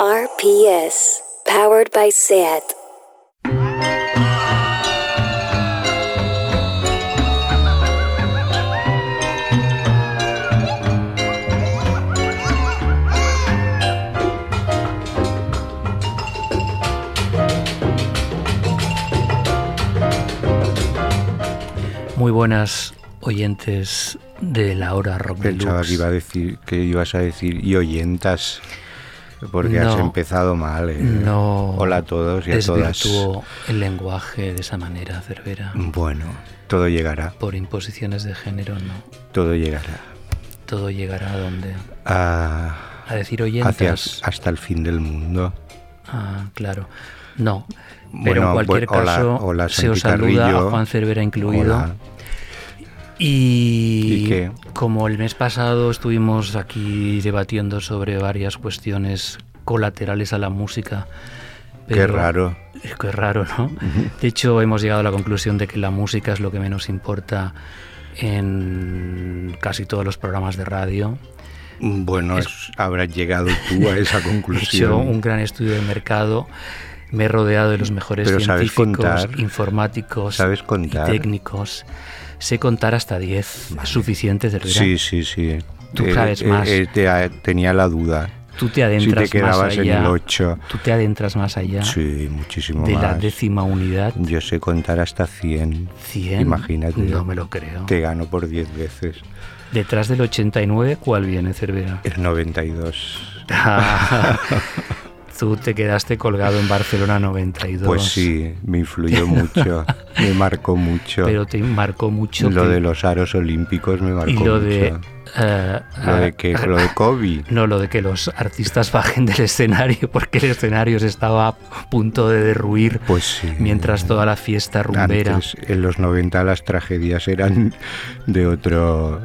RPS, powered by SAT. Muy buenas oyentes de la hora rock Pensaba que, iba a decir, que ibas a decir y oyentas, porque has empezado mal. eh. No Hola a todos y a todas. el lenguaje de esa manera, Cervera. Bueno, todo llegará, Por imposiciones de género, no. todo llegará. Todo llegará a donde. A- A decir hacia, oyentas. hasta el fin del mundo. Ah, claro. No. Pero Bueno, en cualquier bu- hola- caso, hola, se os saluda a. Juan Cervera incluido. Hola. Y, ¿Y qué? como el mes pasado estuvimos aquí debatiendo sobre varias cuestiones colaterales a la música. Qué raro. Qué raro, ¿no? De hecho, hemos llegado a la conclusión de que la música es lo que menos importa en casi todos los programas de radio. Bueno, Es- habrás llegado tú a esa He hecho conclusión. un gran estudio de mercado. Me he rodeado de los mejores Pero ¿sabes científicos, informáticos ¿Sabes y técnicos. Sé contar hasta 10. Es suficiente, Cervera. Sí, sí, sí. Tú Eh, sabes eh, más. eh, te- tenía la duda. Tú te Si adentras te quedabas más en allá. el 8. Tú te adentras más allá Sí, muchísimo de la más. décima unidad. Yo sé contar hasta 100. 100. Imagínate. No me lo creo. Te gano por 10 veces. Detrás del 89, ¿cuál viene, Cervera? El 92. Tú te quedaste colgado en Barcelona 92. Pues sí, me influyó mucho. me marcó mucho. Pero te marcó mucho. lo que- de los aros olímpicos me marcó y lo de. mucho. eh, Lo de eh, que, lo de Kobe. No, lo de que los artistas bajen del escenario porque el escenario se estaba a punto de derruir Pues sí. mientras toda la fiesta rumbera. Antes, en los 90 las tragedias eran de otro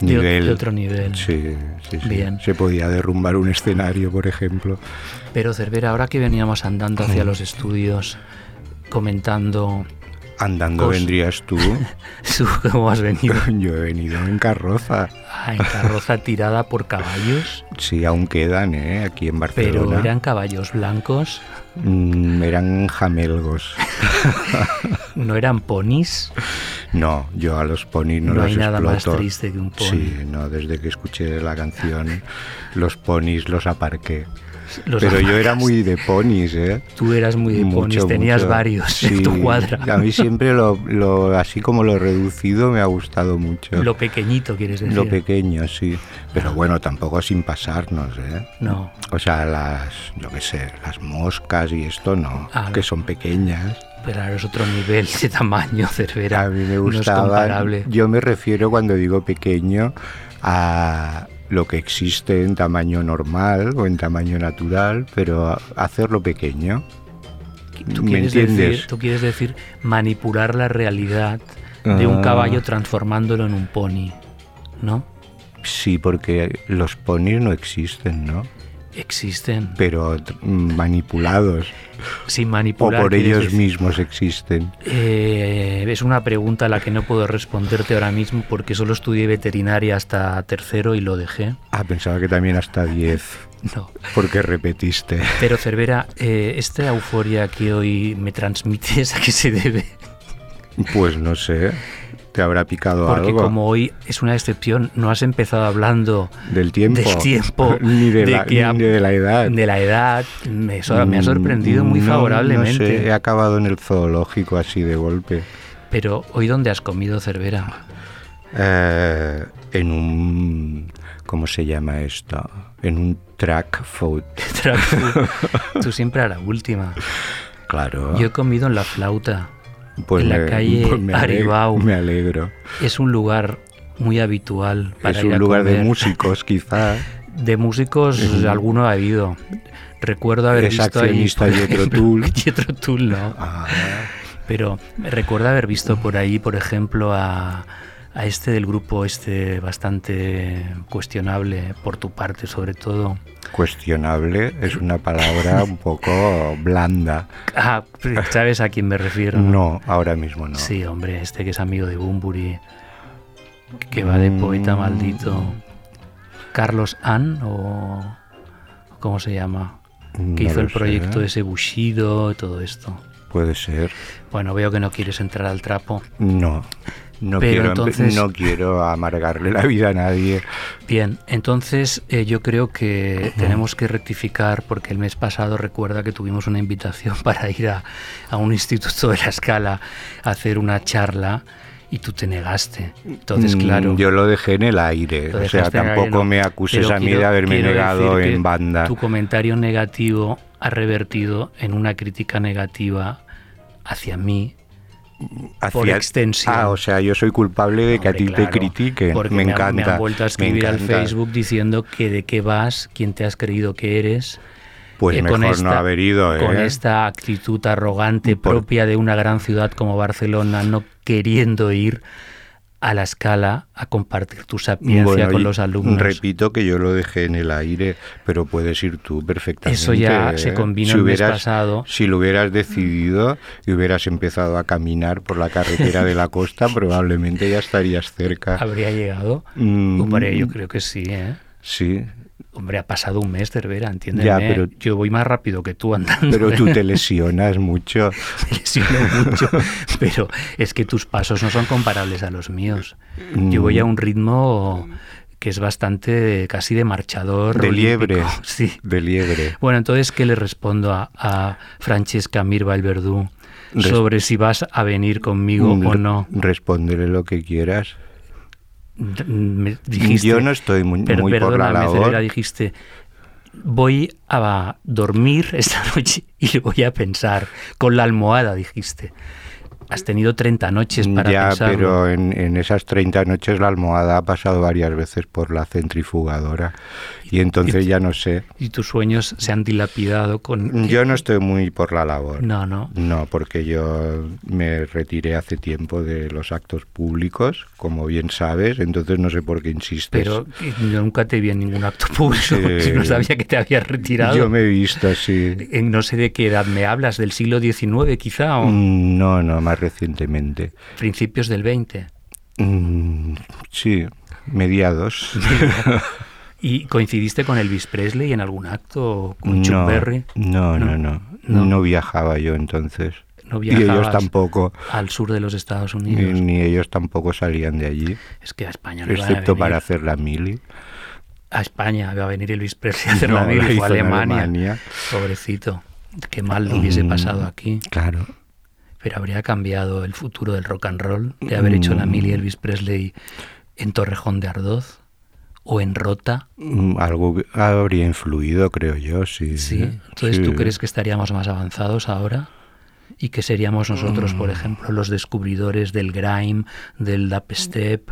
de, nivel. de otro nivel. Sí, sí, sí. Bien. Se podía derrumbar un escenario, por ejemplo. Pero Cervera, ahora que veníamos andando hacia Mm. los estudios comentando Andando vendrías tú. cómo has venido Yo he venido en carroza. ah, en carroza tirada por caballos, Sí, aún quedan, ¿eh? Aquí en pero Barcelona. eran caballos blancos, Mm, eran jamelgos. no eran ponis. No, yo a los ponis no, No, los hay nada más exploto. triste que un pony. Sí, no, desde que escuché la canción, los ponis los aparqué. Los Pero yo era muy de ponis, ¿eh? Tú eras muy de ponis, tenías mucho. varios en tu cuadra. A mí siempre lo, lo- así como lo reducido me ha gustado mucho. Lo pequeñito, quieres decir. Lo pequeño, sí. Pero bueno, tampoco sin pasarnos, ¿eh? No, O sea, las, yo qué sé, las moscas y esto no, Ah, que son pequeñas. pero ahora es otro nivel de tamaño, Cervera. A mí me gustaba. yo me refiero cuando digo pequeño a lo que existe en tamaño normal o en tamaño natural, pero hacerlo pequeño. ¿Tú ¿Me quieres, entiendes? decir, tú quieres decir manipular la realidad de un Ah. caballo transformándolo en un pony, ¿no? Sí, porque los ponis no existen, ¿no? Existen. Pero manipulados Sin o manipular. por quieres ellos decir. mismos existen. Eh, es una pregunta a la que no puedo responderte ahora mismo porque solo estudié veterinaria hasta tercero y lo dejé. Ah, pensaba que también hasta 10, No. porque repetiste. Pero Cervera, eh, esta euforia que hoy me transmites, ¿a qué se debe? Pues no sé, te habrá picado Porque algo como hoy es una excepción, no has empezado hablando del tiempo. del tiempo, ni, de de la, que ni de la edad. de la edad, me, ha sorprendido muy Mm, no, favorablemente. No sé, he acabado en el zoológico así de golpe. Pero hoy dónde has comido Cervera? Eh, en un... ¿Cómo se llama esto? En un track food. Tú, tú siempre a la última. Claro. Yo he comido en la flauta. Pues en la calle me aleg- Aribau. Me alegro. Es un lugar muy habitual para es ir un a lugar de músicos, quizá. De músicos, alguno ha habido. Recuerdo haber Es visto ahí, accionista por ejemplo, Tull. Jethro Tull, no. Ah, Pero recuerdo haber visto por ahí, por ejemplo, a, a este del grupo este bastante cuestionable, por tu parte sobre todo. cuestionable es una palabra un poco blanda. Ah, ¿sabes a quién me refiero? No, ahora mismo no. Sí, hombre, este que es amigo de Bumburi, que va de poeta Mm. maldito. Carlos Ann o... ¿Cómo se llama? que No hizo el proyecto sé. ese Bushido, todo esto. Puede ser. Bueno, veo que no quieres entrar al trapo. No. No Pero quiero, entonces- no quiero amargarle la vida a nadie. Bien, entonces eh, yo creo que tenemos que rectificar porque el mes pasado recuerda que tuvimos una invitación para ir a, a un instituto de la escala a hacer una charla y tú te negaste. Entonces, Mm, claro. Yo lo dejé en el aire. O sea, aire, tampoco ¿no? me acuses Pero a mí quiero- de haberme negado en banda. Tu comentario negativo ha revertido en una crítica negativa hacia mí por Hacia- extensión. Ah, o sea, yo soy culpable de que a Hombre, ti claro, te critiquen. Porque me han- encanta. Me han vuelto a me escribir al. Facebook diciendo que de qué vas, quién te has creído que eres. Pues eh, mejor con no esta- haber ido, ¿eh? Con esta actitud arrogante Por- propia de una gran ciudad como Barcelona, no queriendo ir a la escala a compartir tu sapiencia Bueno, con los alumnos. Repito que yo lo dejé en el aire, pero puedes ir tú perfectamente. Eso ya ¿eh? se combinó Si el mes hubieras- pasado. Si lo hubieras decidido y hubieras empezado a caminar por la carretera de la costa, probablemente ya estarías cerca. ¿Habría llegado? Mm, Hombre, yo creo que sí, ¿eh? Sí, Hombre, ha pasado un mes, Cervera, entiéndeme. Ya, pero- Yo voy más rápido que tú andando. pero tú te lesionas mucho. me lesiono mucho, pero es que tus pasos no son comparables a los míos. Yo voy a un ritmo que es bastante casi de marchador. De olímpico. liebre. Sí. De liebre. Bueno, entonces, ¿qué le respondo a, a Francesca Mirva el Verdú sobre si vas a venir conmigo o Re- no? Respóndele lo que quieras. Me dijiste, Yo no estoy muy, Per- muy por la labor. Cervera, dijiste, voy a dormir esta noche y voy a pensar, con la almohada, dijiste. Has tenido 30 noches para ya, pensarlo. pero en, en esas 30 noches la almohada ha pasado varias veces por la centrifugadora y entonces ya no sé. Y tus sueños se han dilapidado con... Yo no estoy muy por la labor. No, no. No, porque yo me retiré hace tiempo de los actos públicos, como bien sabes, entonces no sé por qué insistes. Pero yo nunca te vi en ningún acto público. Sí. No sabía que te habías retirado. Yo me he visto así. En no sé de qué edad me hablas, del siglo XIX quizá, o Mm, No, no, más recientemente. principios del XX. Mm, sí, mediados. ¿Y coincidiste con Elvis Presley en algún acto? o ¿Con Chuck no, Berry? no, no, no, No. no. viajaba yo entonces. No y ellos tampoco. al sur de los Estados Ni, Unidos. ni ellos tampoco salían de allí, Es que a España no a excepto venir. para hacer la mili. A España iba a venir Elvis Presley a hacer la mili, fue a Alemania. Alemania. Pobrecito. Qué mal lo hubiese Mm, pasado aquí. Claro. Pero habría cambiado el futuro del rock and roll de haber hecho la Mm. mili Elvis Presley en Torrejón de Ardoz o en Rota. Mm, Algo habría influido, creo yo, sí. Sí. Entonces, Sí. ¿tú crees que estaríamos más avanzados ahora? ¿Y que seríamos nosotros, Mm. por ejemplo, los descubridores del grime, del dubstep,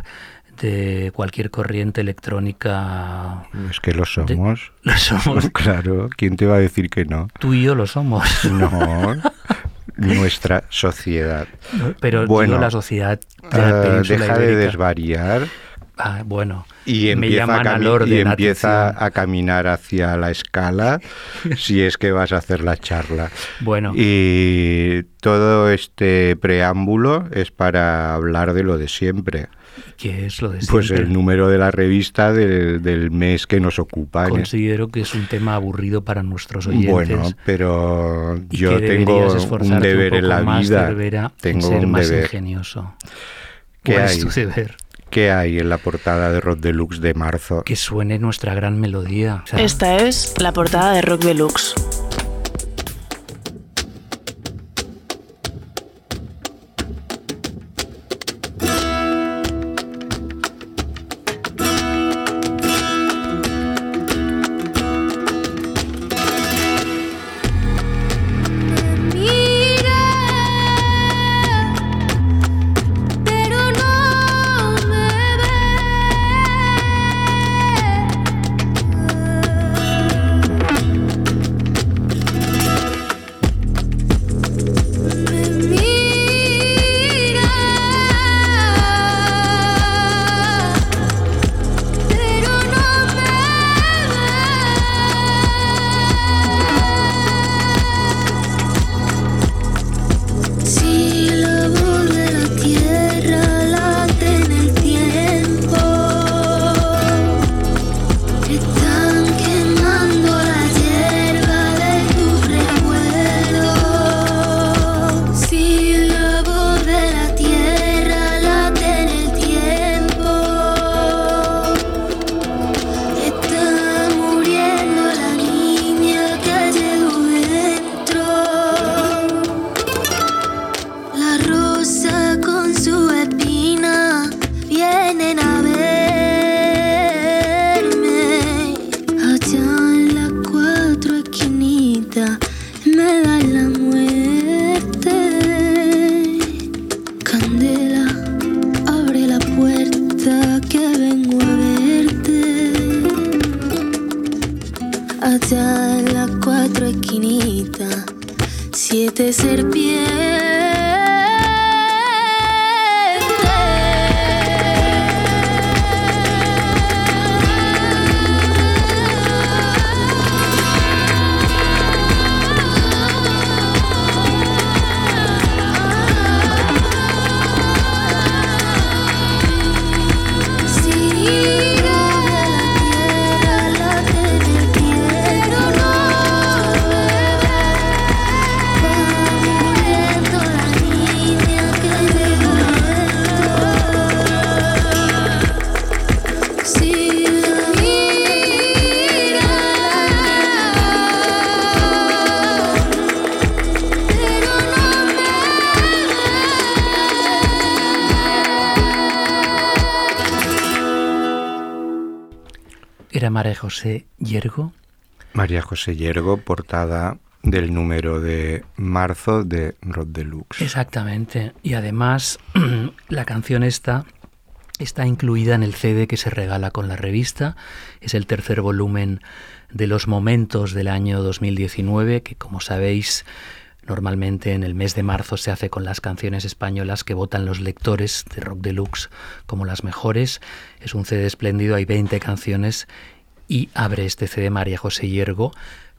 de cualquier corriente electrónica? Es que lo somos. Lo somos. Claro, ¿quién te va a decir que no? Tú y yo lo somos. No, nuestra sociedad. Pero Bueno, digo la sociedad de la península deja de ibérica. desvariar Ah, bueno, y me empieza, a, cami- y empieza a caminar hacia la escala si es que vas a hacer la charla. Bueno, Y todo este preámbulo es para hablar de lo de siempre. ¿qué es lo de Pues siempre? el número de la revista del, del mes que nos ocupa. en Considero que es un tema aburrido para nuestros oyentes. Bueno, pero yo tengo un deber un en la más, vida. Tengo en ser un más deber. ingenioso. ¿Qué ¿Cuál hay? es tu deber? ¿Qué hay en la portada de Rock Deluxe de marzo? Que suene nuestra gran melodía. O sea, Esta es la portada de Rock Deluxe. José Yergo. María José Yergo, portada del número de marzo de Rod Deluxe. Exactamente. Y además, la canción esta está incluida en el CD que se regala con la revista. Es el tercer volumen de los momentos del año 2019, que como sabéis, normalmente en el mes de marzo se hace con las canciones españolas que votan los lectores de Rock Deluxe como las mejores. Es un CD espléndido, hay 20 canciones y abre este CD María José Yergo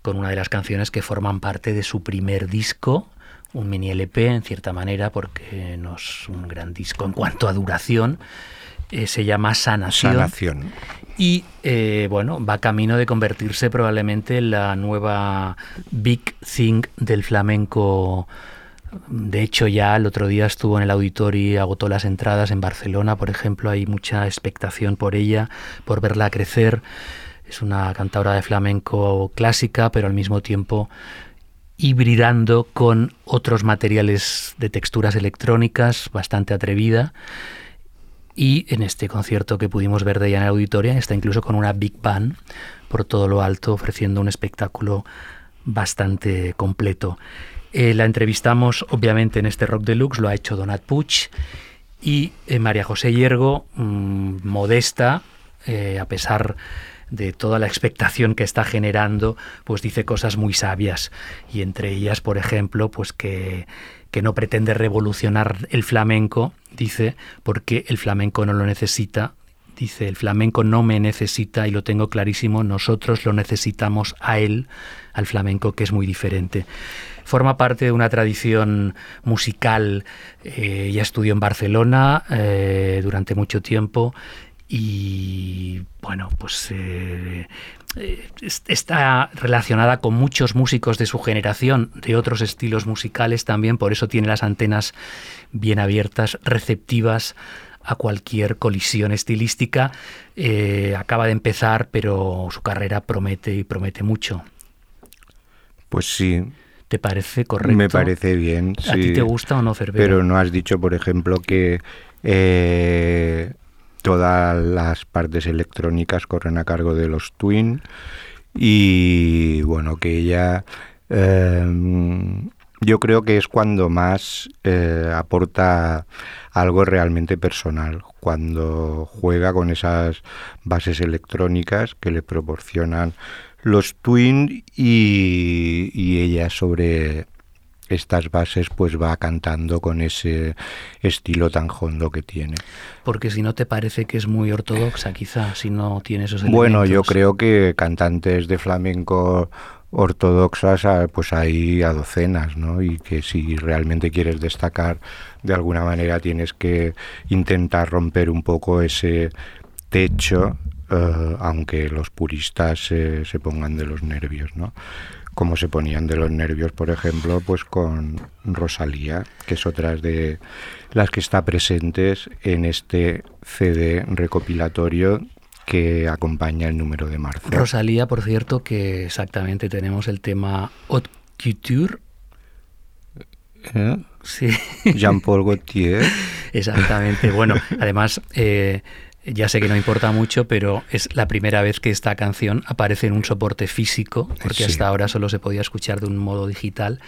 con una de las canciones que forman parte de su primer disco, un mini LP en cierta manera, porque no es un gran disco en cuanto a duración. Eh, se llama Sanación. Sanación. Y eh, bueno, va camino de convertirse probablemente en la nueva big thing del flamenco. De hecho, ya el otro día estuvo en el auditorio y agotó las entradas en Barcelona, por ejemplo. Hay mucha expectación por ella, por verla crecer. Es una cantadora de flamenco clásica, pero al mismo tiempo hibridando con otros materiales de texturas electrónicas, bastante atrevida. Y en este concierto que pudimos ver de ella en el auditorio, está incluso con una Big Band por todo lo alto, ofreciendo un espectáculo bastante completo. Eh, la entrevistamos, obviamente, en este Rock Deluxe, lo ha hecho Donat Puig y eh, María José Hiergo, mmm, modesta, eh, a pesar toda la expectación que está generando, pues dice cosas muy sabias. Y entre ellas, por ejemplo, pues que, que no pretende revolucionar el flamenco, dice, porque el flamenco no lo necesita. Dice, el flamenco no me necesita y lo tengo clarísimo, nosotros lo necesitamos a él, al flamenco, que es muy diferente forma parte de una tradición musical. Eh, ya estudió en Barcelona eh, durante mucho tiempo y bueno, pues eh, eh, está relacionada con muchos músicos de su generación, de otros estilos musicales también, por eso tiene las antenas bien abiertas, receptivas a cualquier colisión estilística. Eh, acaba de empezar, pero su carrera promete y promete mucho. Pues sí. ¿Te parece correcto? Me parece bien. ¿A sí. ti te gusta o no, Cervera? Pero no has dicho, por ejemplo, que eh, todas las partes electrónicas corren a cargo de los Twin y bueno, que ella eh, yo creo que es cuando más eh, aporta algo realmente personal, cuando juega con esas bases electrónicas que le proporcionan los Twin y, y ella sobre estas bases pues va cantando con ese estilo tan hondo que tiene. Porque si no te parece que es muy ortodoxa, quizá, si no tiene esos elementos. Bueno, yo creo que cantantes de flamenco ortodoxas ah, pues hay a docenas, ¿no? Y que si realmente quieres destacar de alguna manera tienes que intentar romper un poco ese techo, uh, aunque los puristas eh, se pongan de los nervios, ¿no? Como se ponían de los nervios, por ejemplo, pues con Rosalía, que es otra de las que está presentes en este CD recopilatorio que acompaña el número de marzo. Rosalía, por cierto, que exactamente tenemos el tema Haute Couture. ¿Eh? Sí. Jean-Paul Gaultier. Exactamente. Bueno, además, eh, Ya sé que no importa mucho, pero es la primera vez que esta canción aparece en un soporte físico, porque Sí. hasta ahora solo se podía escuchar de un modo digital.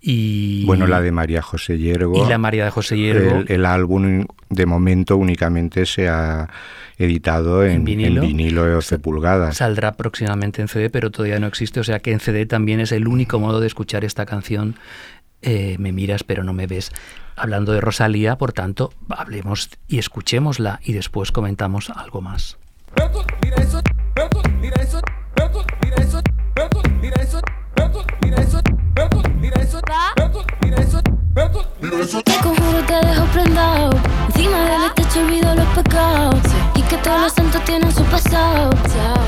Y, Bueno, la de María José Hiergo. y la María de José Hierro. El, el álbum de momento únicamente se ha editado en, ¿En vinilo? en vinilo de 12 pulgadas. Saldrá próximamente en CD, pero todavía no existe. O sea que en CD también es el único modo de escuchar esta canción. Eh, me miras pero no me ves. Hablando de Rosalía, por tanto, hablemos y escuchémosla y después comentamos algo más. Te conjuro te dejo prendado. Encima del techo olvido los pecados Y que todos los santos tienen su pasado.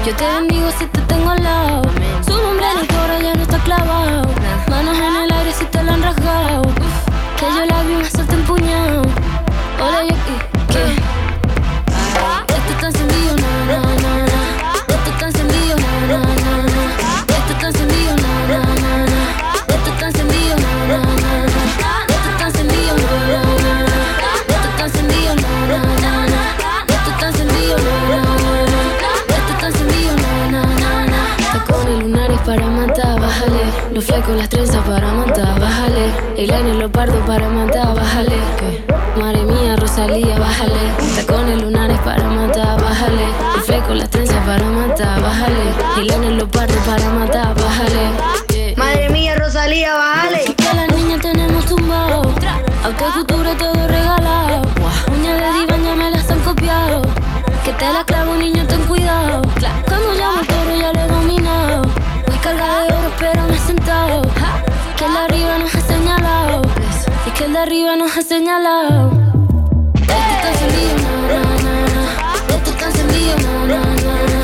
Yo te bendigo si te tengo al lado. Su nombre en el coro ya no está clavado. Manos en el aire si te lo han rasgado. Que yo la vi me suelta empuñado Hola yo ¿qué? Los flecos, las trenzas para matar, bájale El aire, los pardos para matar, bájale. Madre mía, Rosalía, bájale Tacones lunares para matar, bájale El fleco, las trenzas para matar, bájale El aire, los pardos para matar, bájale Madre mía, Rosalía, bájale. que a las niñas tenemos tumbado. Autocultura todo regalado. Uñas de diván ya me las han copiado. Que te la clavo, niño, ten cuidado. Cuando llamo toro ya lo he dominado. Voy cargada de oro, pero me Que el arriba nos ha señalado. Y que el de arriba nos ha señalado. Esto está encendido, na, na, na. Esto está encendido, na, na,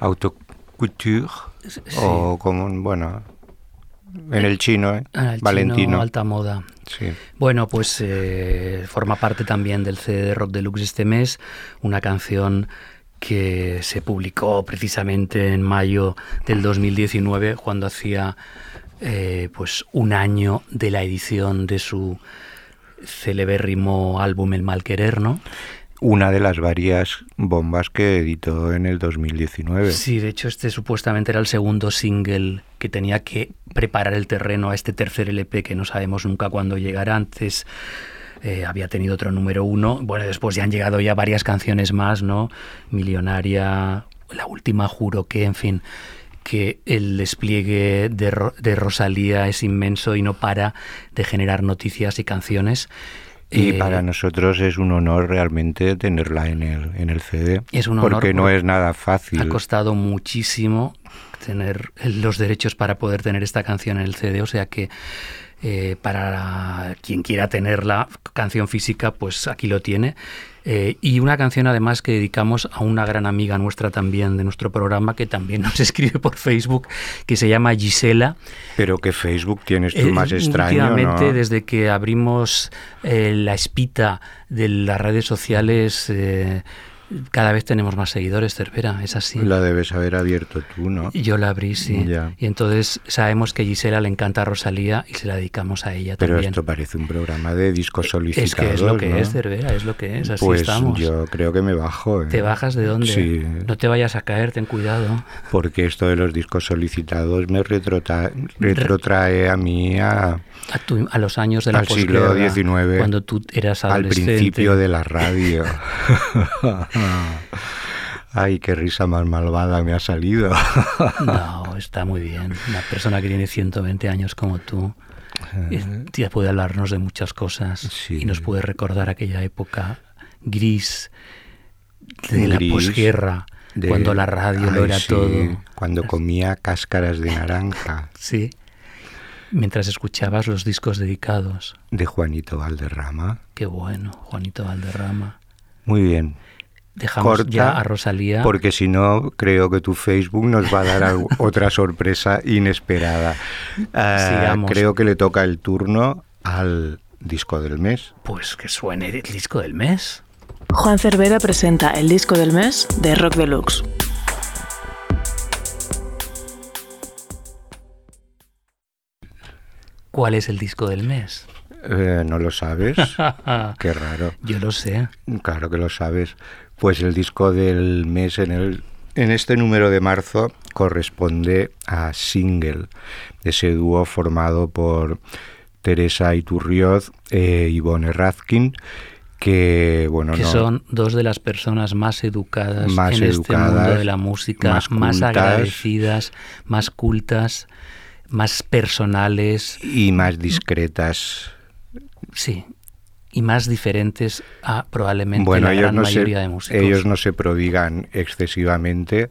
Autocouture. O como, bueno, en el chino, ¿eh? Ah, el Valentino. chino, alta moda. Sí. Bueno, pues eh, forma parte también del CD de Rock Deluxe este mes, una canción que se publicó precisamente en mayo del 2019, cuando hacía eh, pues un año de la edición de su celebérrimo álbum El Mal Querer, ¿no? Una de las varias bombas que editó en el 2019. Sí, de hecho este supuestamente era el segundo single que tenía que preparar el terreno a este tercer LP que no sabemos nunca cuándo llegará. Antes eh, había tenido otro número uno. Bueno, después ya han llegado ya varias canciones más, ¿no? Millonaria, la última juro que, en fin, que el despliegue de, de Rosalía es inmenso y no para de generar noticias y canciones. Y Eh, para nosotros es un honor realmente tenerla en el, en el CD. Es un honor Porque no porque es nada fácil. Ha costado muchísimo tener los derechos para poder tener esta canción en el CD, o sea que eh, para quien quiera tenerla, canción física, pues aquí lo tiene. Eh, y una canción además que dedicamos a una gran amiga nuestra también de nuestro programa, que también nos escribe por Facebook, que se llama Gisela. Pero que Facebook tienes tú Eh, más extraño, últimamente, ¿no? desde que abrimos eh, la espita de las redes sociales, cada vez tenemos más seguidores, Cervera, es así. La debes haber abierto tú, ¿no? Yo la abrí, sí. Ya. Y entonces sabemos que Gisela le encanta a Rosalía y se la dedicamos a ella Pero también. esto parece un programa de discos solicitados, es que es lo que ¿no? es, Cervera, es lo que es, así Pues estamos. yo creo que me bajo. ¿eh? ¿Te bajas de dónde? Sí. No te vayas a caer, ten cuidado. Porque esto de los discos solicitados me retrotrae a mí a, A, tu- a los años de la al siglo XIX, cuando tú eras al adolescente. principio de la radio. Ay, qué risa más malvada me ha salido. No, está muy bien. Una persona que tiene 120 años como tú eh, ya puede hablarnos de muchas cosas Sí. y nos puede recordar aquella época gris de la Gris, posguerra, de- cuando la radio lo Ay, era sí, todo. Cuando comía cáscaras de naranja Sí. Mientras escuchabas los discos dedicados. de Juanito Valderrama. Qué bueno, Juanito Valderrama. Muy bien. Dejamos Corta, ya a Rosalía. Porque si no, creo que tu Facebook nos va a dar otra sorpresa inesperada. Sigamos. creo que le toca el turno al disco del mes. Pues que suene el disco del mes. Juan Cervera presenta el disco del mes de Rock Deluxe. ¿Cuál es el disco del mes? Eh, ¿No lo sabes? Qué raro. Yo lo sé. Claro que lo sabes. Pues el disco del mes en, el, en este número de marzo corresponde a Single, ese dúo formado por Teresa Iturrioz e Ivonne Razkin, que, bueno, que no, son dos de las personas más educadas Más en este mundo de la música, más más, agradecidas, más cultas, más personales, y más discretas. sí, y más diferentes a probablemente Bueno, la gran no, se, mayoría de músicos. ellos no se prodigan excesivamente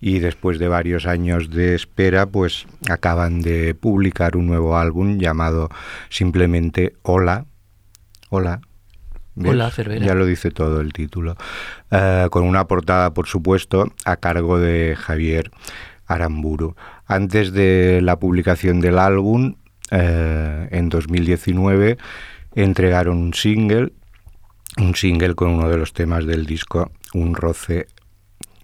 y después de varios años de espera, pues acaban de publicar un nuevo álbum llamado simplemente Hola. Hola. ¿Ves? Hola, Cervera. Ya lo dice todo el título. Eh, con una portada, por supuesto, a cargo de Javier Aramburu. Antes de la publicación del álbum, eh, en 2019, entregaron un single, un single con uno de los temas del disco, Un roce,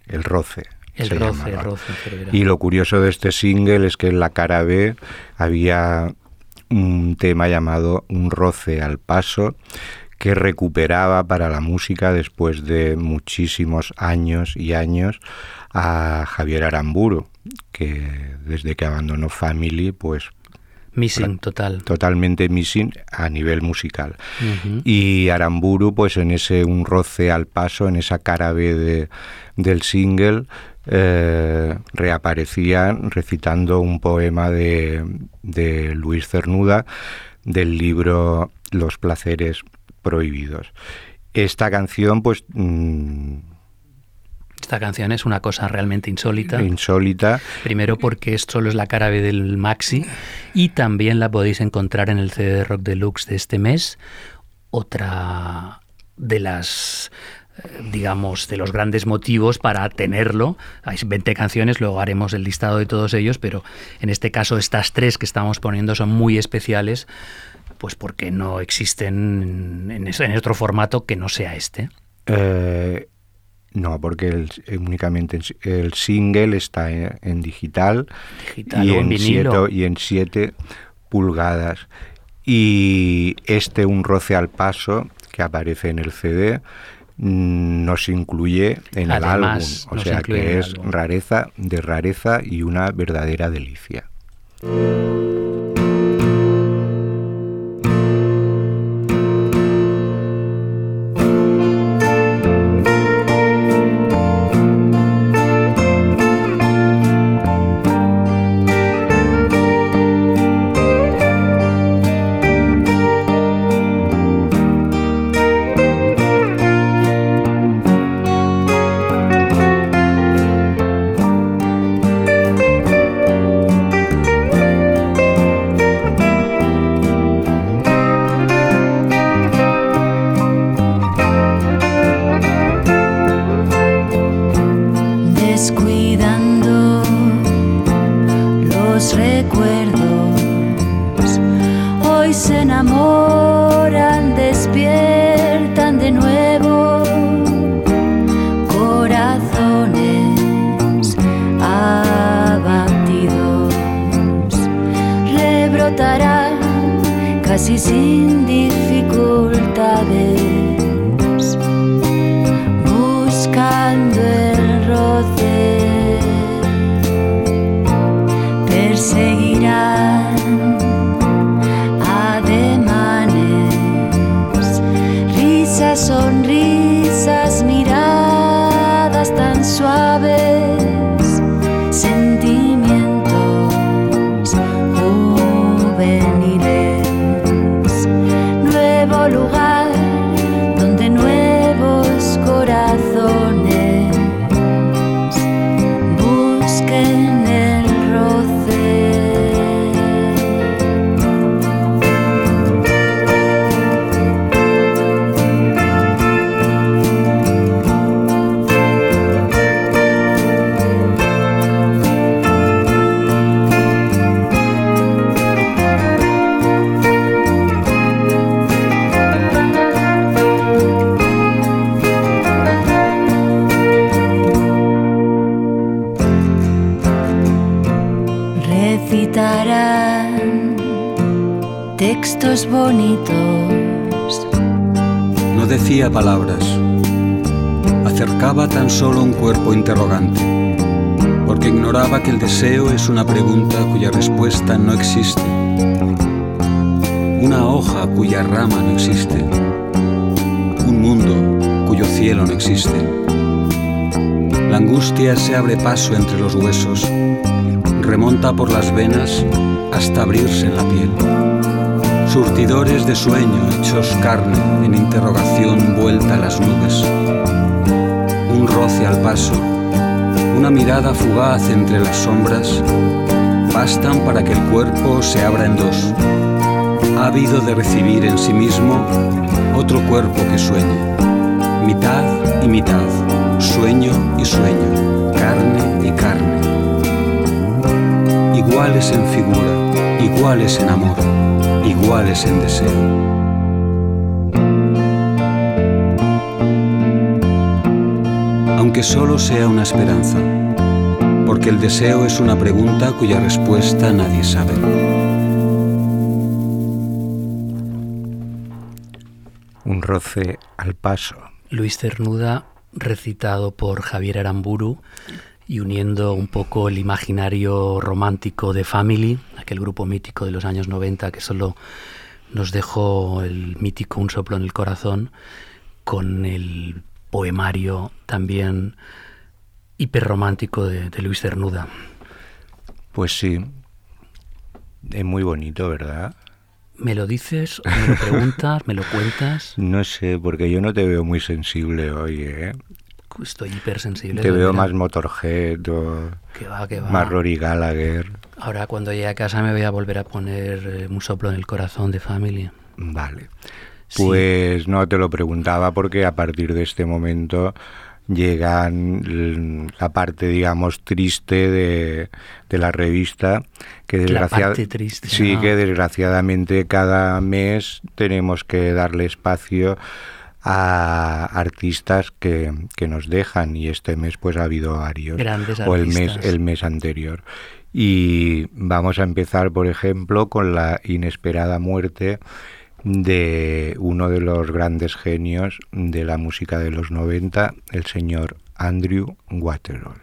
el roce. el roce, el roce. Y lo curioso de este single es que en la cara B había un tema llamado Un roce al paso que recuperaba para la música después de muchísimos años y años a Javier Aramburu, que desde que abandonó Family, pues Missing total. totalmente missing a nivel musical. Y Aramburu, pues en ese un roce al paso, en esa cara B de- del single, eh, reaparecía recitando un poema de, de Luis Cernuda del libro Los placeres prohibidos. Esta canción, pues mm, Esta canción es una cosa realmente insólita. insólita, Primero porque esto solo es la cara B del Maxi y también la podéis encontrar en el CD de Rock Deluxe de este mes. Otra de las eh, digamos de los grandes motivos para tenerlo. Hay 20 canciones, luego haremos el listado de todos ellos, pero en este caso estas tres que estamos poniendo son muy especiales pues porque no existen en, es- en otro formato que no sea este. Eh, no, porque el- únicamente el single está en, en digital, Digital y, en vinilo. siete, y en 7 pulgadas. Y este Un roce al paso, que aparece en el CD, mm, no se incluye en el álbum. O sea que es álbum. rareza de rareza y una verdadera delicia. Recuerdos. Hoy se enamoran, despiertan de nuevo corazones abatidos. Rebrotarán casi sin bonitos. No decía palabras. Acercaba tan solo un cuerpo interrogante, porque ignoraba que el deseo es una pregunta cuya respuesta no existe. Una hoja cuya rama no existe. Un mundo cuyo cielo no existe. La angustia se abre paso entre los huesos, remonta por las venas hasta abrirse en la piel. Surtidores de sueño hechos carne en interrogación vuelta a las nubes. Un roce al paso, una mirada fugaz entre las sombras, bastan para que el cuerpo se abra en dos, ávido de recibir en sí mismo otro cuerpo que sueñe, mitad y mitad, sueño y sueño, carne y carne. Iguales en figura, iguales en amor, iguales en deseo. Aunque solo sea una esperanza, porque el deseo es una pregunta cuya respuesta nadie sabe. Un roce al paso. Luis Cernuda, recitado por Javier Aramburu y uniendo un poco el imaginario romántico de Family, aquel grupo mítico de los años 90 que solo nos dejó el mítico Un soplo en el corazón, con el poemario también hiperromántico de, de Luis Cernuda. Pues sí, es muy bonito, ¿verdad? ¿Me lo dices me lo preguntas, me lo cuentas? No sé, porque yo no te veo muy sensible hoy, ¿eh? Estoy hipersensible. Te veo más Motorhead o Que va, que va. más Rory Gallagher. Ahora cuando llegue a casa me voy a volver a poner eh, un soplo en el corazón de Family. Vale. Sí. Pues no te lo preguntaba porque a partir de este momento llegan la parte, digamos, triste de, de la revista, que La desgracia- parte triste, sí, que desgraciadamente cada mes tenemos que darle espacio a artistas que, que nos dejan y este mes pues ha habido varios Grandes o el mes el mes anterior y vamos a empezar por ejemplo con la inesperada muerte de uno de los grandes genios de la música de los 90 el señor Andrew Waterall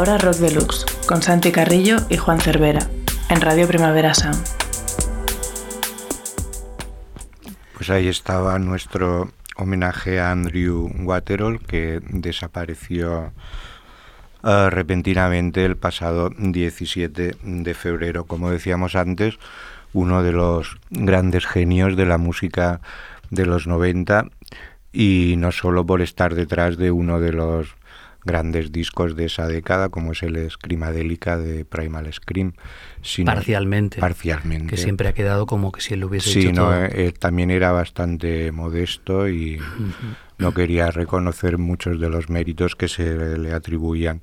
La Hora Rock Deluxe, con Santi Carrillo y Juan Cervera, en Radio Primavera Sound. Pues ahí estaba nuestro homenaje a Andrew Waterall, que desapareció uh, repentinamente el pasado 17 de febrero. Como decíamos antes, uno de los grandes genios de la música de los 90 y no solo por estar detrás de uno de los grandes discos de esa década, como es el Screamadélica de Primal Scream. Sino parcialmente. Parcialmente. Que siempre ha quedado como que si él lo hubiese sí, hecho no, todo. eh, también era bastante modesto y no quería reconocer muchos de los méritos que se le atribuían.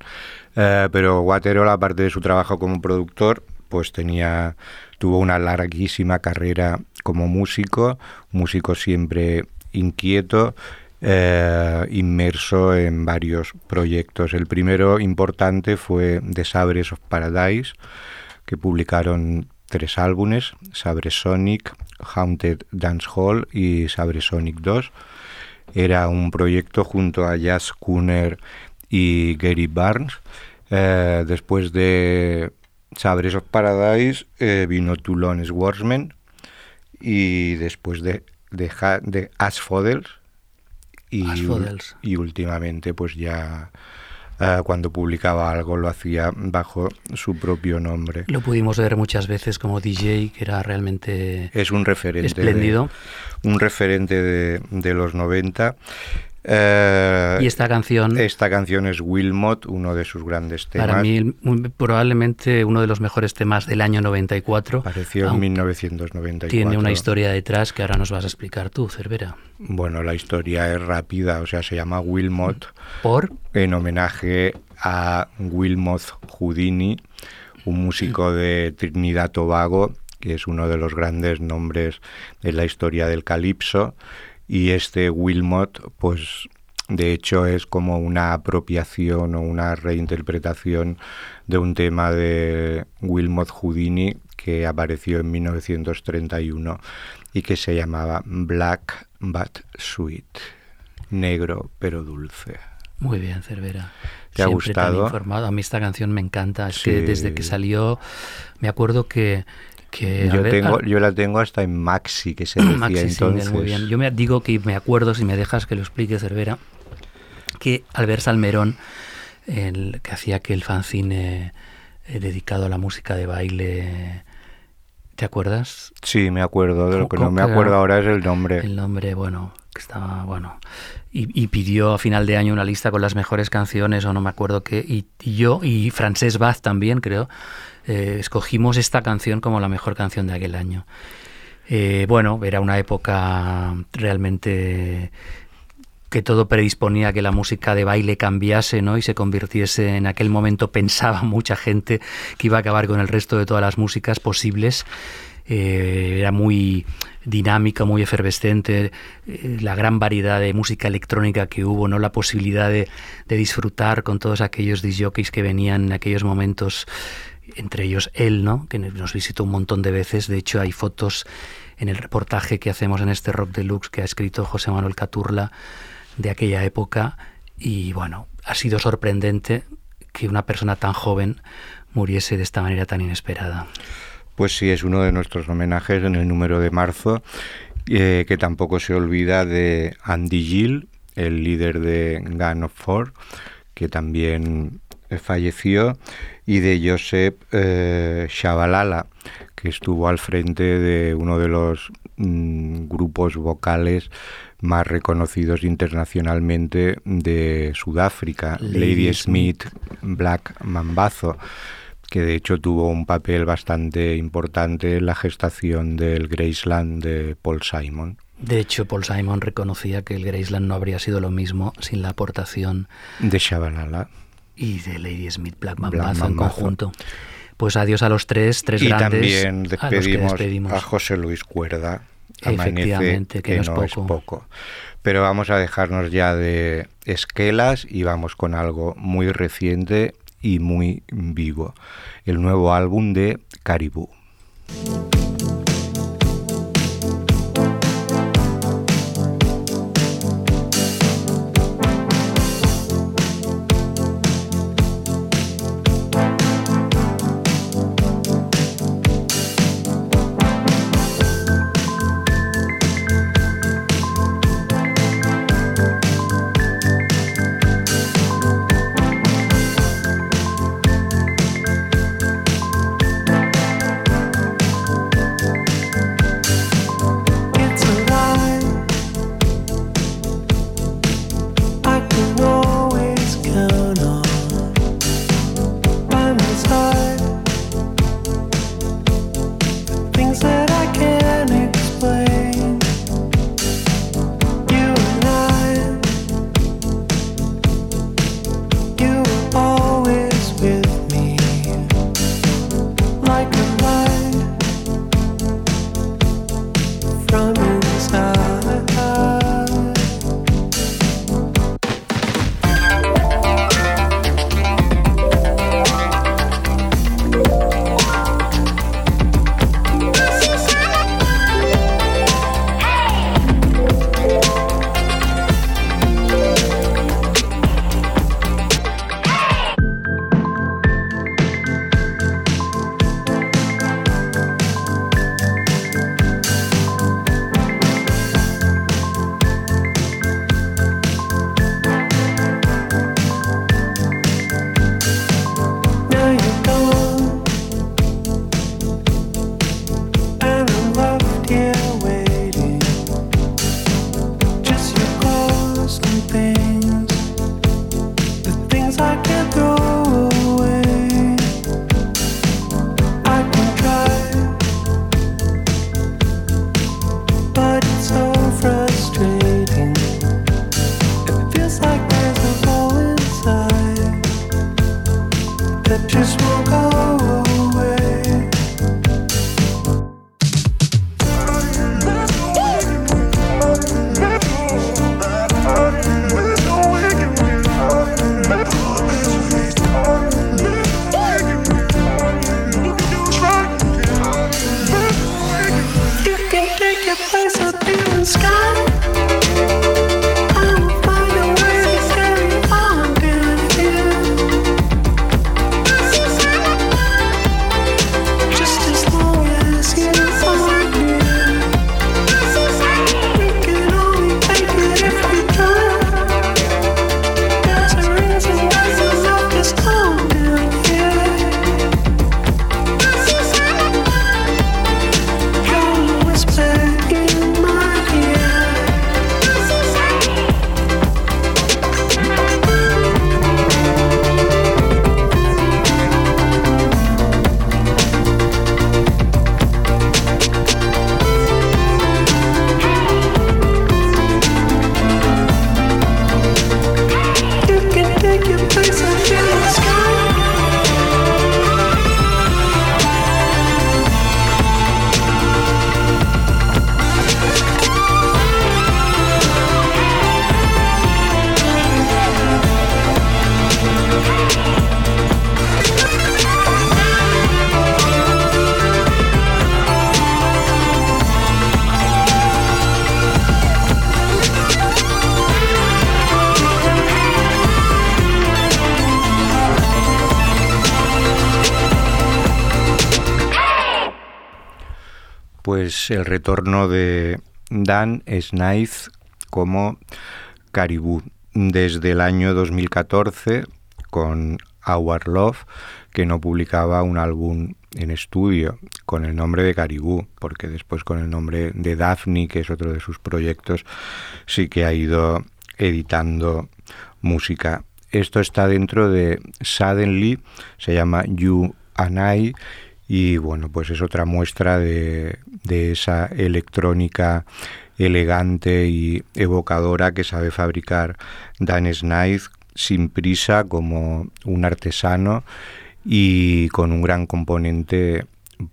Eh, pero Waterall, aparte de su trabajo como productor, pues tenía tuvo una larguísima carrera como músico, músico siempre inquieto, eh, inmerso en varios proyectos. El primero importante fue The Sabres of Paradise, que publicaron tres álbumes, Sabre Sonic, Haunted Dance Hall y Sabre Sonic 2. Era un proyecto junto a Jazz Cooner y Gary Barnes. Eh, después de Sabres of Paradise eh, vino Toulon Swordsman y después de, de, de Asphodels y, últimamente pues ya uh, cuando publicaba algo lo hacía bajo su propio nombre. Lo pudimos ver muchas veces como DJ, que era realmente es un referente espléndido. De, un referente de, de los 90. Uh, y esta canción. Esta canción es Wilmot, uno de sus grandes temas. Para mí, muy, probablemente uno de los mejores temas del año 94. Apareció en 1994. Tiene una historia detrás que ahora nos vas a explicar tú, Cervera. Bueno, la historia es rápida, o sea, se llama Wilmot. ¿Por? En homenaje a Wilmot Houdini, un músico de Trinidad Tobago, que es uno de los grandes nombres de la historia del calipso y este Wilmot, pues de hecho es como una apropiación o una reinterpretación de un tema de Wilmot Houdini que apareció en 1931 y que se llamaba Black But Sweet, negro pero dulce. Muy bien, Cervera. ¿Te ha gustado? informado. A mí esta canción me encanta. Es Sí. que desde que salió, me acuerdo que que, yo, ver, tengo, yo la tengo hasta en Maxi, que se decía Maxi entonces. Muy bien. Yo me digo que me acuerdo, si me dejas que lo explique, Cervera, que Albert Salmerón, el, que hacía aquel fanzine eh, dedicado a la música de baile, ¿te acuerdas? Sí, me acuerdo. De lo que no ¿Cómo me acuerdo ahora es el nombre. El nombre, bueno, que estaba, bueno. Y, y pidió a final de año una lista con las mejores canciones, o no me acuerdo qué. Y, y yo, y Francés Baz también, creo, eh, escogimos esta canción como la mejor canción de aquel año. Eh, bueno, era una época realmente que todo predisponía a que la música de baile cambiase ¿no? y se convirtiese en aquel momento pensaba mucha gente que iba a acabar con el resto de todas las músicas posibles eh, era muy dinámica, muy efervescente, la gran variedad de música electrónica que hubo, no la posibilidad de, de disfrutar con todos aquellos disjockeys que venían en aquellos momentos, entre ellos él, ¿no? que nos visitó un montón de veces, de hecho hay fotos en el reportaje que hacemos en este Rock Deluxe que ha escrito José Manuel Caturla de aquella época y bueno, ha sido sorprendente que una persona tan joven muriese de esta manera tan inesperada. Pues sí, es uno de nuestros homenajes en el número de marzo, eh, que tampoco se olvida de Andy Gill, el líder de Gun of Four, que también falleció, y de Joseph eh, Shabalala, que estuvo al frente de uno de los mm, grupos vocales más reconocidos internacionalmente de Sudáfrica, Lady Lady. Smith, Black Mambazo que de hecho tuvo un papel bastante importante en la gestación del Graceland de Paul Simon. De hecho, Paul Simon reconocía que el Graceland no habría sido lo mismo sin la aportación De Shabalala. Y de Lady Smith Black Black en conjunto. Pues adiós a los tres, tres Y grandes. también a despedimos, José Luis Cuerda. Efectivamente, que no es no es poco. poco. Pero vamos a dejarnos ya de esquelas y vamos con algo muy reciente y muy vivo. El nuevo álbum de Caribou. El retorno de Dan Snaith como Caribou desde el año 2014 con Our Love, que no publicaba un álbum en estudio con el nombre de Caribou, porque después con el nombre de Daphne, que es otro de sus proyectos, sí que ha ido editando música. Esto está dentro de Suddenly, se llama You and I, y bueno, pues es otra muestra de, esa electrónica elegante y evocadora que sabe fabricar Dan Snaith sin prisa como un artesano y con un gran componente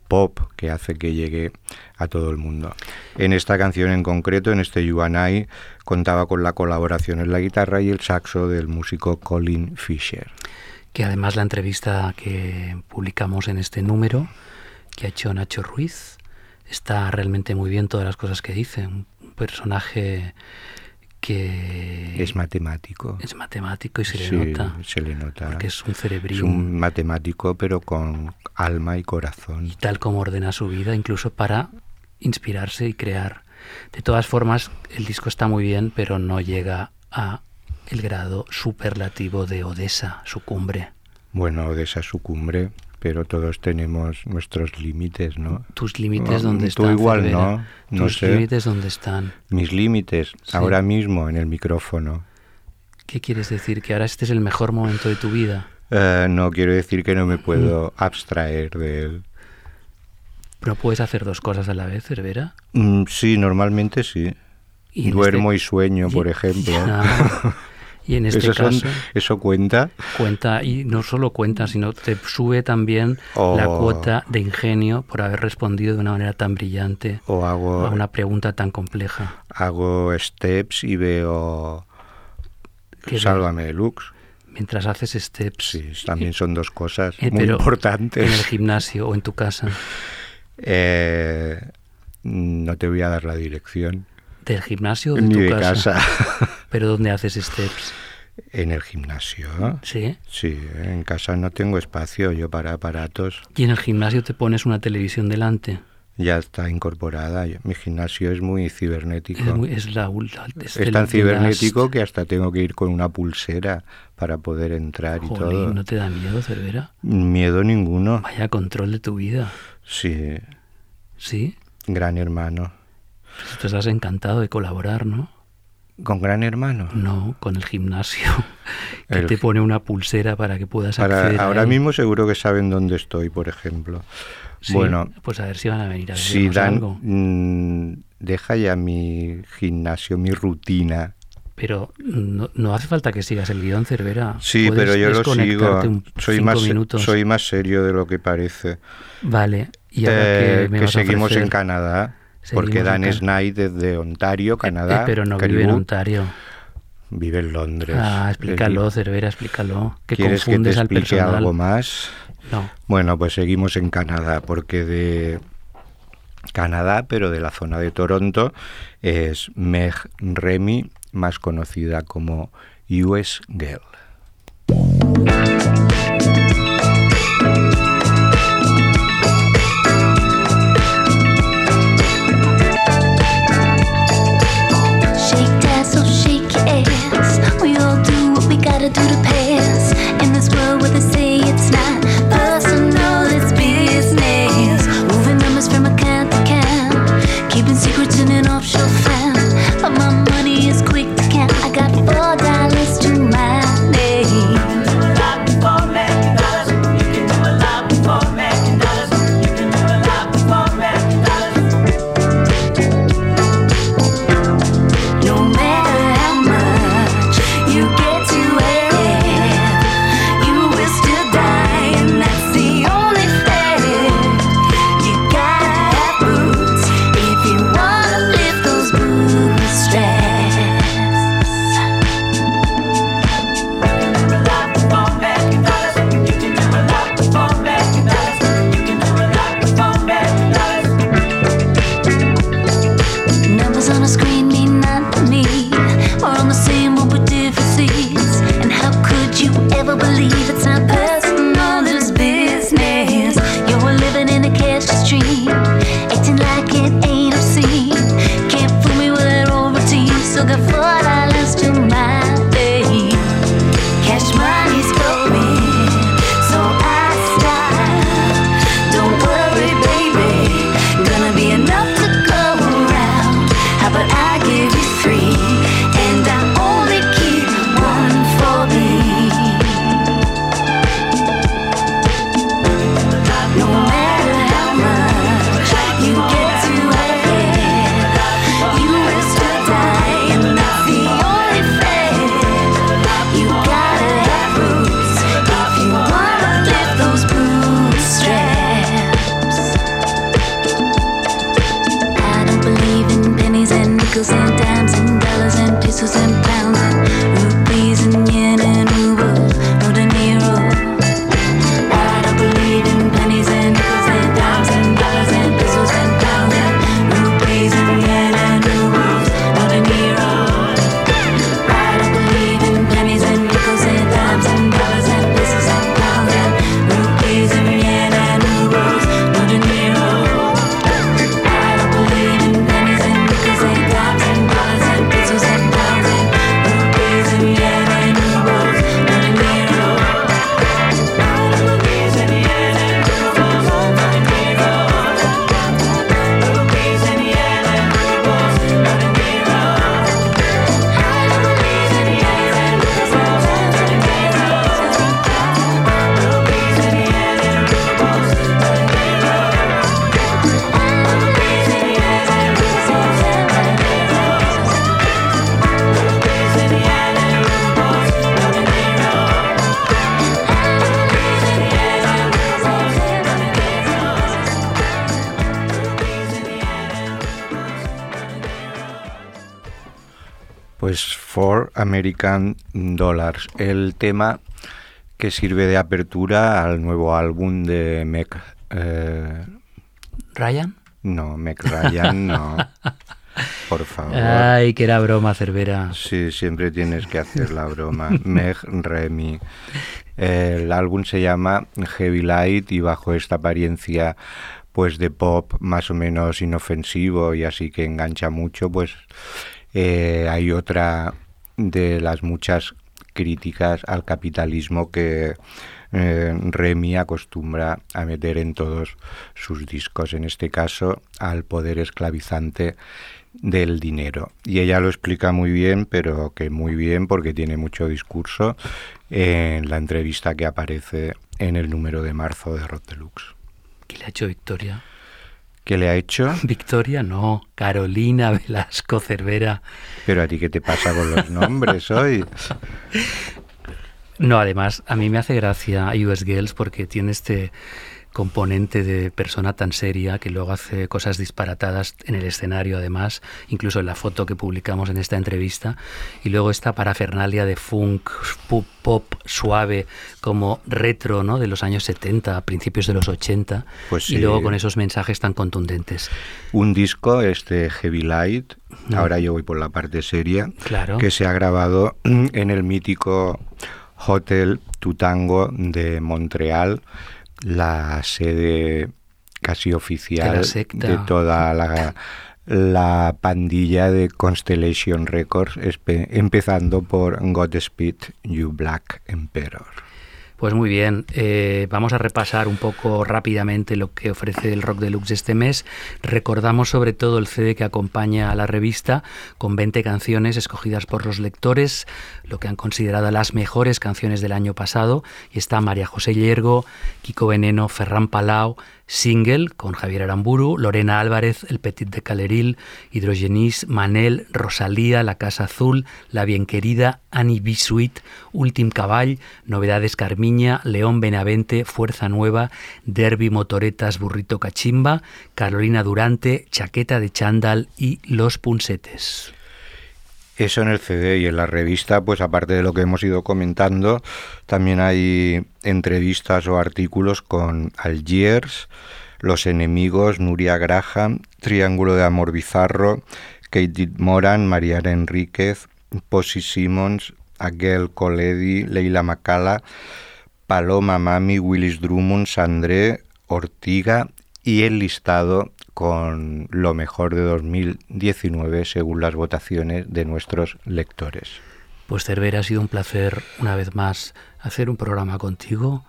pop que hace que llegue a todo el mundo. En esta canción en concreto, en este You and I, contaba con la colaboración en la guitarra y el saxo del músico Colin Fisher. Que además la entrevista que publicamos en este número que ha hecho Nacho Ruiz está realmente muy bien todas las cosas que dice. Un personaje que Es matemático. es matemático y se le Sí, nota. se le nota. Porque es un cerebrín. Es un matemático, pero con alma y corazón. y tal como ordena su vida, incluso para inspirarse y crear. De todas formas, el disco está muy bien, pero no llega a el grado superlativo de Odessa, su cumbre. Bueno, de esa su cumbre, pero todos tenemos nuestros límites, ¿no? Tus límites No, donde tú están. igual Cervera? no, no Tus límites donde están. Mis límites, Sí. ahora mismo en el micrófono. ¿Qué quieres decir? ¿Que ahora este es el mejor momento de tu vida? Eh, no quiero decir que no me puedo abstraer de él. ¿No puedes hacer dos cosas a la vez, Cervera? Mm, sí, normalmente sí. Y en Duermo este- y sueño, por ejemplo. y en este ¿Eso, son- caso ¿Eso cuenta? cuenta, y no solo cuenta, sino te sube también Oh. la cuota de ingenio por haber respondido de una manera tan brillante ¿O hago, a una pregunta tan compleja. hago steps y veo ¿Qué Sálvame Deluxe? Mientras haces steps. Sí, también son dos cosas Eh, muy pero importantes. En el gimnasio o en tu casa. Eh, no te voy a dar la dirección. ¿Del gimnasio o de Ni tu de casa? casa. ¿Pero dónde haces steps? en el gimnasio. Sí. Sí, en casa no tengo espacio yo para aparatos. ¿Y en el gimnasio te pones una televisión delante? Ya está incorporada. Mi gimnasio es muy cibernético. Es, muy- es la. Es, Es tan cibernético las- que hasta tengo que ir con una pulsera para poder entrar y Jolín, todo. ¿No te da miedo, Cervera? Miedo ninguno. Vaya control de tu vida. Sí, ¿Sí? gran hermano. Pues tú estás encantado de colaborar, ¿no? ¿Con gran hermano? No, con el gimnasio. Que El te pone una pulsera para que puedas Para- acceder. ahora mismo seguro que saben dónde estoy, por ejemplo. Sí, Bueno, Pues a ver si van a venir a si vernos Dan, algo. mm, deja ya mi gimnasio, mi rutina. Pero no, no hace falta que sigas el guion, Cervera. Sí, pero yo lo sigo. Soy más, minutos. soy más serio de lo que parece. Vale. ¿Y ahora Eh, qué me que vas a seguimos en? Canadá, porque Dan Snide es de Ontario, eh, eh, Canadá. Pero no vive en Ontario. Vive en Londres. Ah, explícalo, Cervera, explícalo. Que ¿Quieres confundes que te explique algo más? No. Bueno, pues seguimos en Canadá, porque de Canadá, pero de la zona de Toronto, es Meg Remy, más conocida como US Girl. do the American Dollars, el tema que sirve de apertura al nuevo álbum de Mac. Eh, ¿Ryan? No, Mac Ryan no. Por favor. Ay, que era broma, Cervera. Sí, siempre tienes que hacer la broma. Meg Remy. El álbum se llama Heavy Light y bajo esta apariencia pues de pop más o menos inofensivo y así que engancha mucho, pues eh, hay otra de las muchas críticas al capitalismo que eh, Remy acostumbra a meter en todos sus discos, en este caso al poder esclavizante del dinero. Y ella lo explica muy bien, pero que muy bien porque tiene mucho discurso en la entrevista que aparece en el número de marzo de Rock Deluxe. ¿Qué le ha hecho Victoria? que le ha hecho? Victoria no, Carolina Velasco Cervera. Pero a ti qué te pasa con los nombres hoy? No, además, a mí me hace gracia US Girls porque tiene este componente de persona tan seria que luego hace cosas disparatadas en el escenario además, incluso en la foto que publicamos en esta entrevista, y luego esta parafernalia de funk, pop, pop suave, como retro, ¿no? De los años 70, principios de los 80, Pues y sí. luego con esos mensajes tan contundentes. Un disco, este Heavy Light, Mm. ahora yo voy por la parte seria, Claro. que se ha grabado en el mítico Hotel Tutango de Montreal, la sede casi oficial De toda la, la pandilla de Constellation Records, empezando por Godspeed You Black Emperor. Pues muy bien, eh, vamos a repasar un poco rápidamente lo que ofrece el Rock Deluxe este mes. Recordamos sobre todo el CD que acompaña a la revista con 20 canciones escogidas por los lectores, lo que han considerado las mejores canciones del año pasado. Y está María José Llergo, Kiko Veneno, Ferran Palau, Single con Javier Aramburu, Lorena Álvarez, El Petit de Caleril, Hidrogenis, Manel, Rosalía, La Casa Azul, La Bien Querida, Annie Bisuit, Últim Caball, Novedades León Benavente, Fuerza Nueva, Derby Motoretas Burrito Cachimba, Carolina Durante, Chaqueta de Chándal y Los Punsetes. Eso en el CD y en la revista, pues aparte de lo que hemos ido comentando, también hay entrevistas o artículos con Algiers, Los Enemigos, Nuria Graham, Triángulo de Amor Bizarro, Katie Moran, Mariana Enríquez, Posy Simmons, Aguel Coledi, Leila Macala, Paloma Mami, Willis Drummond, Sandré, Ortiga y el listado con lo mejor de 2019 según las votaciones de nuestros lectores. Pues Cervera, ha sido un placer una vez más hacer un programa contigo,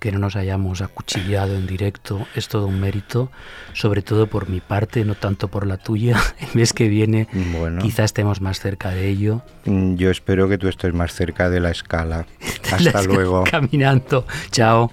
que no nos hayamos acuchillado en directo, es todo un mérito, sobre todo por mi parte, no tanto por la tuya. El mes que viene Bueno. quizá estemos más cerca de ello. Mm, Yo espero que tú estés más cerca de la escala. Hasta luego. Caminando. Chao.